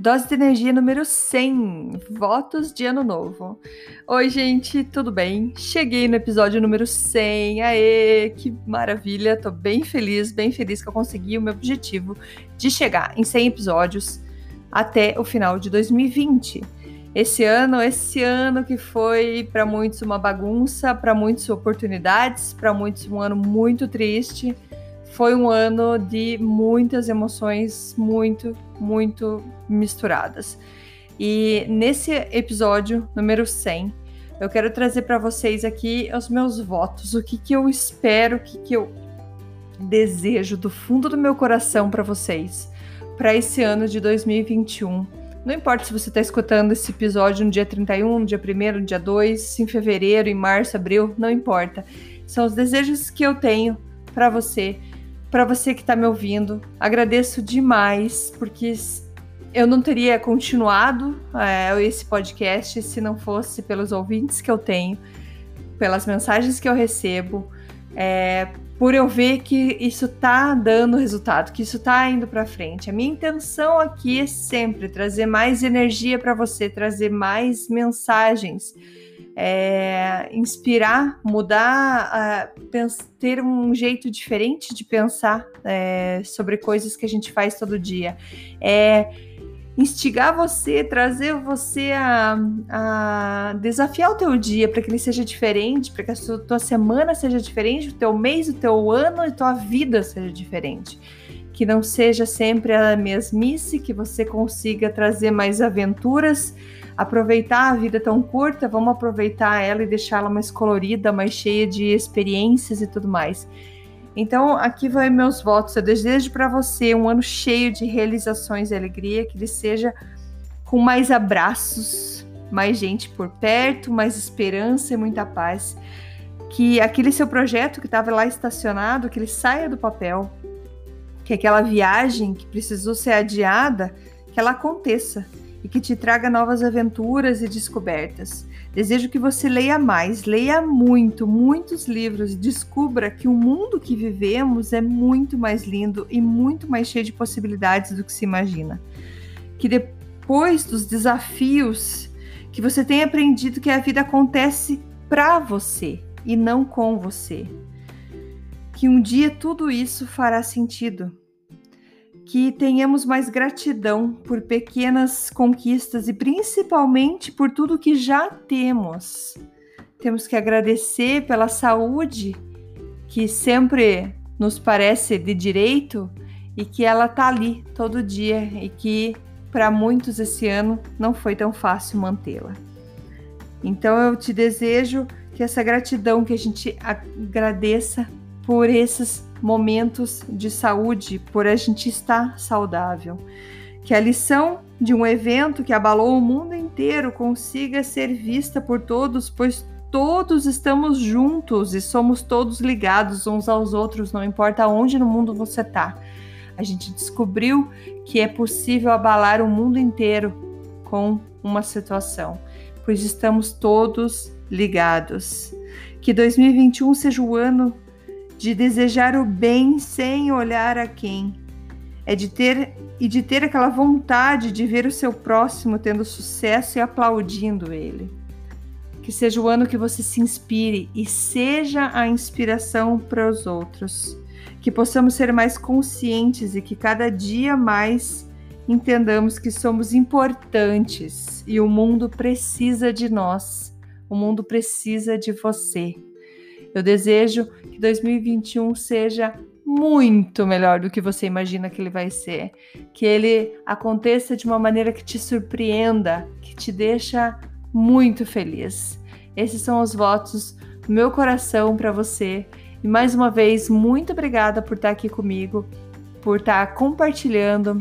Dose de energia número 100, votos de ano novo. Oi, gente, tudo bem? Cheguei no episódio número 100, aê, que maravilha, tô bem feliz, bem feliz que eu consegui o meu objetivo de chegar em 100 episódios até o final de 2020. Esse ano, esse ano que foi para muitos uma bagunça, para muitos oportunidades, para muitos um ano muito triste foi um ano de muitas emoções muito, muito misturadas. E nesse episódio número 100, eu quero trazer para vocês aqui os meus votos, o que, que eu espero, o que, que eu desejo do fundo do meu coração para vocês, para esse ano de 2021. Não importa se você está escutando esse episódio no dia 31, no dia 1, no dia 2, em fevereiro, em março, abril, não importa. São os desejos que eu tenho para você para você que está me ouvindo. Agradeço demais, porque eu não teria continuado é, esse podcast se não fosse pelos ouvintes que eu tenho, pelas mensagens que eu recebo, é, por eu ver que isso está dando resultado, que isso está indo para frente. A minha intenção aqui é sempre trazer mais energia para você, trazer mais mensagens é, inspirar, mudar, ter um jeito diferente de pensar é, sobre coisas que a gente faz todo dia. É instigar você, trazer você a, a desafiar o teu dia para que ele seja diferente, para que a sua, tua semana seja diferente, o teu mês, o teu ano e tua vida seja diferente. Que não seja sempre a mesmice, que você consiga trazer mais aventuras, aproveitar a vida tão curta, vamos aproveitar ela e deixá-la mais colorida, mais cheia de experiências e tudo mais. Então, aqui vai meus votos. Eu desejo para você um ano cheio de realizações e alegria, que ele seja com mais abraços, mais gente por perto, mais esperança e muita paz. Que aquele seu projeto que estava lá estacionado, que ele saia do papel, que aquela viagem que precisou ser adiada, que ela aconteça e que te traga novas aventuras e descobertas. Desejo que você leia mais, leia muito, muitos livros, descubra que o mundo que vivemos é muito mais lindo e muito mais cheio de possibilidades do que se imagina. Que depois dos desafios, que você tenha aprendido que a vida acontece para você e não com você. Que um dia tudo isso fará sentido que tenhamos mais gratidão por pequenas conquistas e principalmente por tudo que já temos. Temos que agradecer pela saúde que sempre nos parece de direito e que ela tá ali todo dia e que para muitos esse ano não foi tão fácil mantê-la. Então eu te desejo que essa gratidão que a gente agradeça por esses momentos de saúde, por a gente estar saudável. Que a lição de um evento que abalou o mundo inteiro consiga ser vista por todos, pois todos estamos juntos e somos todos ligados uns aos outros, não importa onde no mundo você está. A gente descobriu que é possível abalar o mundo inteiro com uma situação, pois estamos todos ligados. Que 2021 seja o ano de desejar o bem sem olhar a quem. É de ter e de ter aquela vontade de ver o seu próximo tendo sucesso e aplaudindo ele. Que seja o ano que você se inspire e seja a inspiração para os outros. Que possamos ser mais conscientes e que cada dia mais entendamos que somos importantes e o mundo precisa de nós. O mundo precisa de você. Eu desejo que 2021 seja muito melhor do que você imagina que ele vai ser. Que ele aconteça de uma maneira que te surpreenda, que te deixa muito feliz. Esses são os votos meu coração para você. E mais uma vez, muito obrigada por estar aqui comigo, por estar compartilhando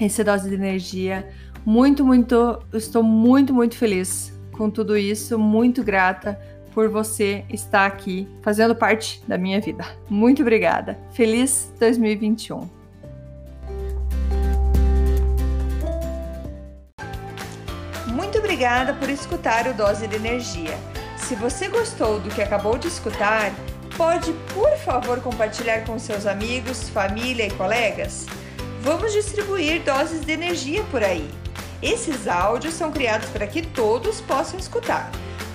esse dose de energia. Muito, muito, estou muito, muito feliz com tudo isso, muito grata por você estar aqui fazendo parte da minha vida. Muito obrigada. Feliz 2021. Muito obrigada por escutar o Dose de Energia. Se você gostou do que acabou de escutar, pode, por favor, compartilhar com seus amigos, família e colegas? Vamos distribuir doses de energia por aí. Esses áudios são criados para que todos possam escutar,